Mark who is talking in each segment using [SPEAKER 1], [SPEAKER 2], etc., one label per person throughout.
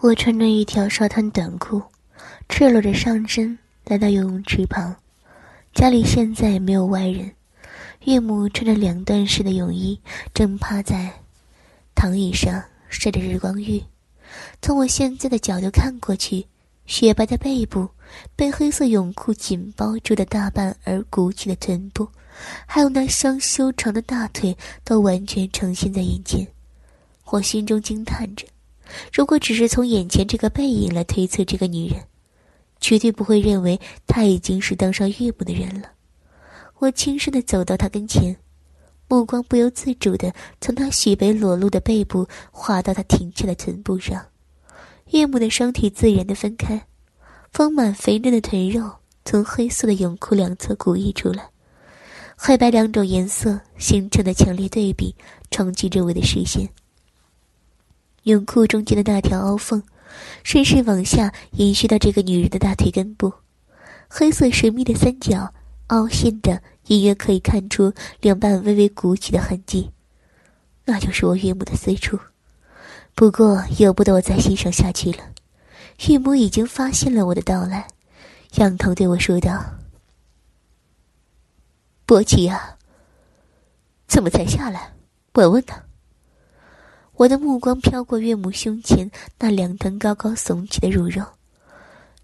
[SPEAKER 1] 我穿着一条沙滩短裤，赤裸着上身来到游泳池旁。家里现在没有外人，岳母穿着两段式的泳衣，正趴在躺椅上晒着日光浴。从我现在的角度看过去，雪白的背部被黑色泳裤紧包住的大半而鼓起的臀部，还有那双修长的大腿，都完全呈现在眼前。我心中惊叹着。如果只是从眼前这个背影来推测这个女人，绝对不会认为她已经是当上岳母的人了。我轻声的走到她跟前，目光不由自主的从她雪白裸露的背部滑到她挺翘的臀部上。岳母的双腿自然的分开，丰满肥嫩的臀肉从黑色的泳裤两侧鼓溢出来，黑白两种颜色形成的强烈对比冲击着我的视线。泳裤中间的那条凹缝，顺势往下延续到这个女人的大腿根部，黑色神秘的三角凹陷的，隐约可以看出两半微微鼓起的痕迹，那就是我岳母的私处。不过由不得我再欣赏下去了，岳母已经发现了我的到来，仰头对我说道：“伯奇啊，怎么才下来？闻闻呢？”我的目光飘过岳母胸前那两团高高耸起的乳肉，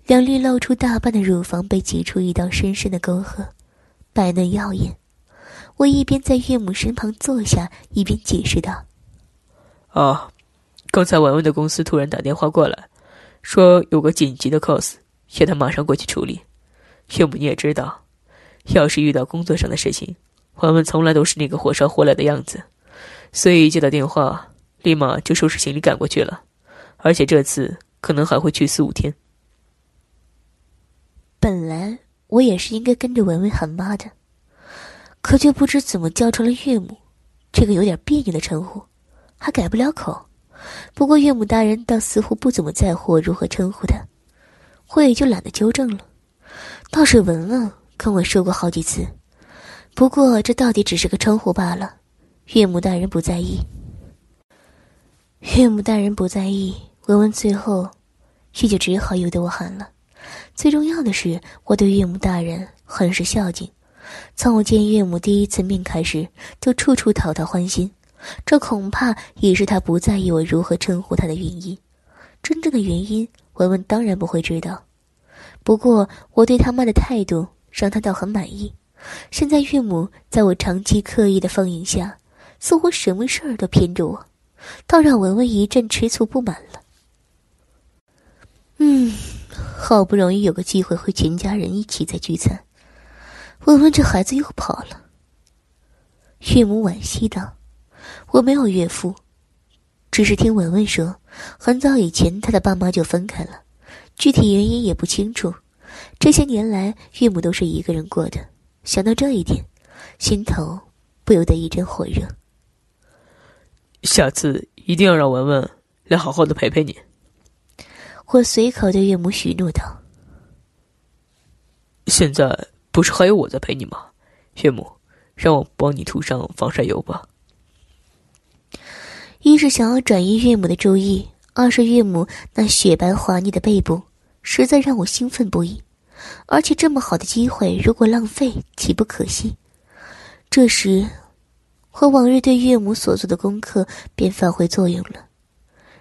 [SPEAKER 1] 两粒露出大半的乳房被挤出一道深深的沟壑，白嫩耀眼。我一边在岳母身旁坐下，一边解释道：“
[SPEAKER 2] 啊，刚才文文的公司突然打电话过来，说有个紧急的 cos，要他马上过去处理。岳母你也知道，要是遇到工作上的事情，文文从来都是那个火烧火燎的样子，所以接到电话。”立马就收拾行李赶过去了，而且这次可能还会去四五天。
[SPEAKER 1] 本来我也是应该跟着文文喊妈的，可却不知怎么叫成了岳母，这个有点别扭的称呼，还改不了口。不过岳母大人倒似乎不怎么在乎如何称呼他，我也就懒得纠正了。倒是文文跟我说过好几次，不过这到底只是个称呼罢了，岳母大人不在意。岳母大人不在意，文文最后也就只好由得我喊了。最重要的是，我对岳母大人很是孝敬，从我见岳母第一次面开始，就处处讨她欢心。这恐怕也是他不在意我如何称呼他的原因。真正的原因，文文当然不会知道。不过，我对他妈的态度让他倒很满意。现在岳母在我长期刻意的放映下，似乎什么事儿都偏着我。倒让文文一阵吃醋不满了。嗯，好不容易有个机会和全家人一起在聚餐，文文这孩子又跑了。岳母惋惜道：“我没有岳父，只是听文文说，很早以前他的爸妈就分开了，具体原因也不清楚。这些年来，岳母都是一个人过的。想到这一点，心头不由得一阵火热。”
[SPEAKER 2] 下次一定要让文文来好好的陪陪你。
[SPEAKER 1] 我随口对岳母许诺道：“
[SPEAKER 2] 现在不是还有我在陪你吗？岳母，让我帮你涂上防晒油吧。”
[SPEAKER 1] 一是想要转移岳母的注意，二是岳母那雪白滑腻的背部实在让我兴奋不已，而且这么好的机会如果浪费，岂不可惜？这时。和往日对岳母所做的功课便发挥作用了，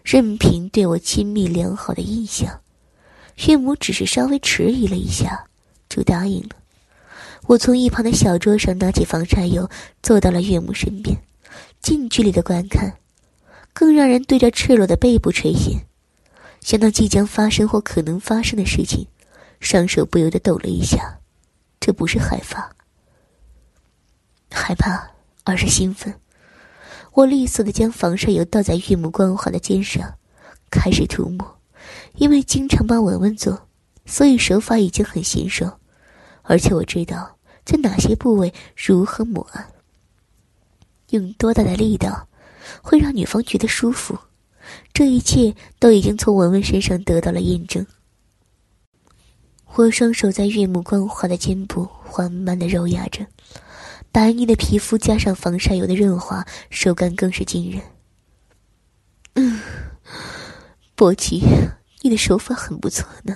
[SPEAKER 1] 任凭对我亲密良好的印象，岳母只是稍微迟疑了一下，就答应了。我从一旁的小桌上拿起防晒油，坐到了岳母身边，近距离的观看，更让人对着赤裸的背部垂涎。想到即将发生或可能发生的事情，双手不由得抖了一下。这不是害怕，害怕。而是兴奋，我利索的将防晒油倒在岳母光滑的肩上，开始涂抹。因为经常帮文文做，所以手法已经很娴熟，而且我知道在哪些部位如何抹，用多大的力道会让女方觉得舒服。这一切都已经从文文身上得到了验证。我双手在岳母光滑的肩部缓慢的揉压着。白腻的皮肤加上防晒油的润滑，手感更是惊人。嗯，波奇，你的手法很不错呢。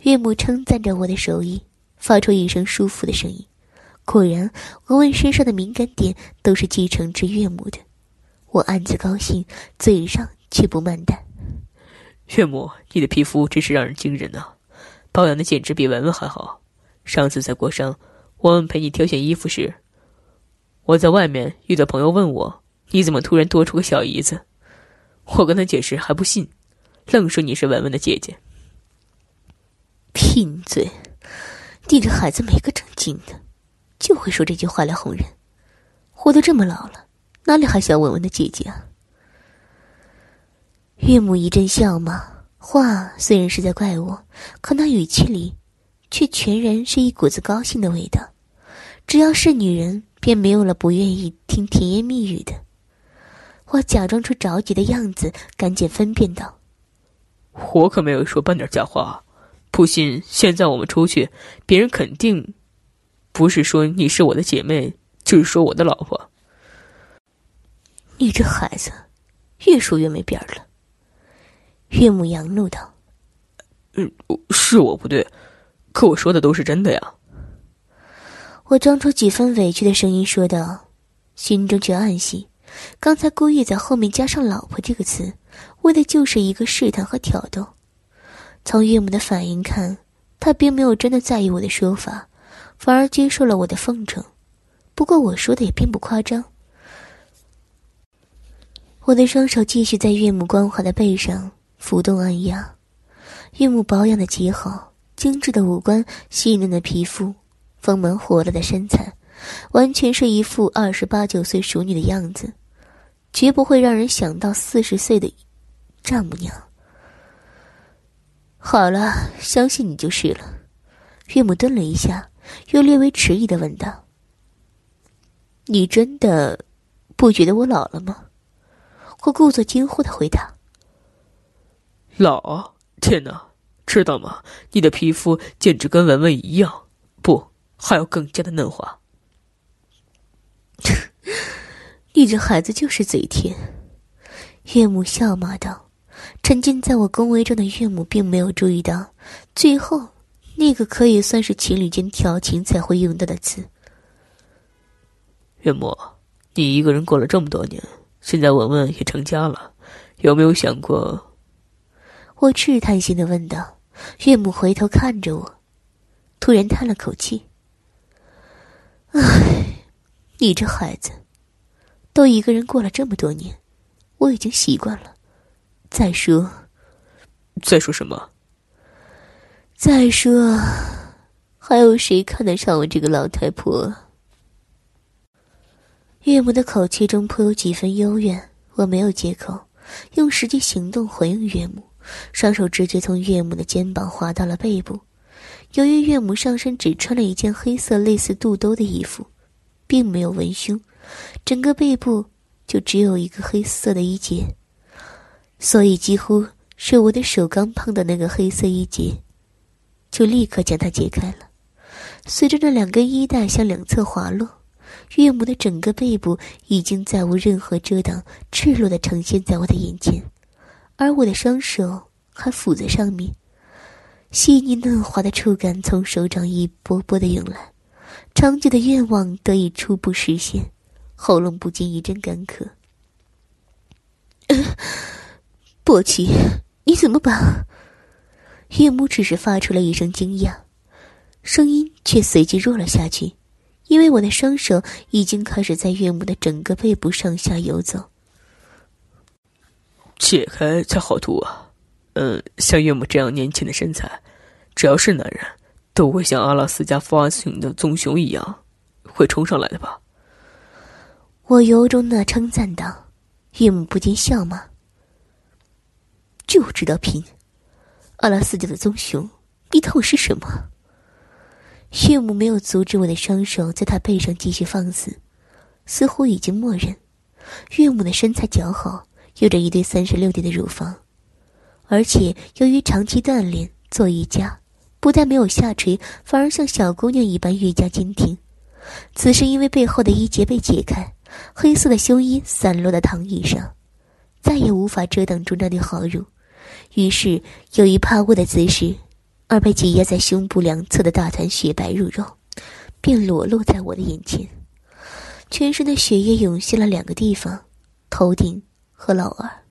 [SPEAKER 1] 岳母称赞着我的手艺，发出一声舒服的声音。果然，文文身上的敏感点都是继承自岳母的。我暗自高兴，嘴上却不慢淡。
[SPEAKER 2] 岳母，你的皮肤真是让人惊人啊，保养的简直比文文还好。上次在国商，文文陪你挑选衣服时，我在外面遇到朋友问我，你怎么突然多出个小姨子？我跟他解释还不信，愣说你是文文的姐姐。
[SPEAKER 1] 贫嘴，你这孩子没个正经的。就会说这句话来哄人，我都这么老了，哪里还想文文的姐姐啊？岳母一阵笑骂，话虽然是在怪我，可那语气里，却全然是一股子高兴的味道。只要是女人，便没有了不愿意听甜言蜜语的。我假装出着急的样子，赶紧分辨道：“
[SPEAKER 2] 我可没有说半点假话，不信现在我们出去，别人肯定。”不是说你是我的姐妹，就是说我的老婆。
[SPEAKER 1] 你这孩子，越说越没边儿了。岳母扬怒道：“
[SPEAKER 2] 嗯，是我不对，可我说的都是真的呀。”
[SPEAKER 1] 我装出几分委屈的声音说道，心中却暗喜，刚才故意在后面加上“老婆”这个词，为的就是一个试探和挑逗。从岳母的反应看，她并没有真的在意我的说法。反而接受了我的奉承，不过我说的也并不夸张。我的双手继续在岳母光滑的背上浮动按压，岳母保养的极好，精致的五官，细嫩的皮肤，丰满火辣的身材，完全是一副二十八九岁熟女的样子，绝不会让人想到四十岁的丈母娘。好了，相信你就是了。岳母顿了一下。又略微迟疑的问道：“你真的不觉得我老了吗？”我故作惊呼的回答：“
[SPEAKER 2] 老？天哪！知道吗？你的皮肤简直跟文文一样，不，还要更加的嫩滑。”
[SPEAKER 1] 你这孩子就是嘴甜。”岳母笑骂道。沉浸在我恭维中的岳母并没有注意到，最后。那个可以算是情侣间调情才会用到的词。
[SPEAKER 2] 岳母，你一个人过了这么多年，现在文文也成家了，有没有想过？
[SPEAKER 1] 我试探性的问道。岳母回头看着我，突然叹了口气：“唉，你这孩子，都一个人过了这么多年，我已经习惯了。再说，
[SPEAKER 2] 再说什么？”
[SPEAKER 1] 再说，还有谁看得上我这个老太婆？岳母的口气中颇有几分幽怨。我没有借口，用实际行动回应岳母，双手直接从岳母的肩膀滑到了背部。由于岳母上身只穿了一件黑色类似肚兜的衣服，并没有文胸，整个背部就只有一个黑色的衣结，所以几乎是我的手刚碰到那个黑色衣结。就立刻将它解开了，随着那两根衣带向两侧滑落，岳母的整个背部已经再无任何遮挡，赤裸的呈现在我的眼前，而我的双手还抚在上面，细腻嫩滑的触感从手掌一波波的涌来，长久的愿望得以初步实现，喉咙不禁一阵干渴。波奇，你怎么把？岳母只是发出了一声惊讶，声音却随即弱了下去，因为我的双手已经开始在岳母的整个背部上下游走。
[SPEAKER 2] 解开才好涂啊！嗯，像岳母这样年轻的身材，只要是男人，都会像阿拉斯加发情的棕熊一样，会冲上来的吧？
[SPEAKER 1] 我由衷的称赞道。岳母不禁笑骂：“就知道拼。”阿拉斯加的棕熊，你当我是什么？岳母没有阻止我的双手在他背上继续放肆，似乎已经默认。岳母的身材姣好，有着一对三十六 D 的乳房，而且由于长期锻炼做瑜伽，不但没有下垂，反而像小姑娘一般愈加坚挺。此时因为背后的衣结被解开，黑色的胸衣散落在躺椅上，再也无法遮挡住那对好乳，于是由于趴卧的姿势，而被挤压在胸部两侧的大团雪白乳肉，便裸露在我的眼前。全身的血液涌现了两个地方：头顶和老二。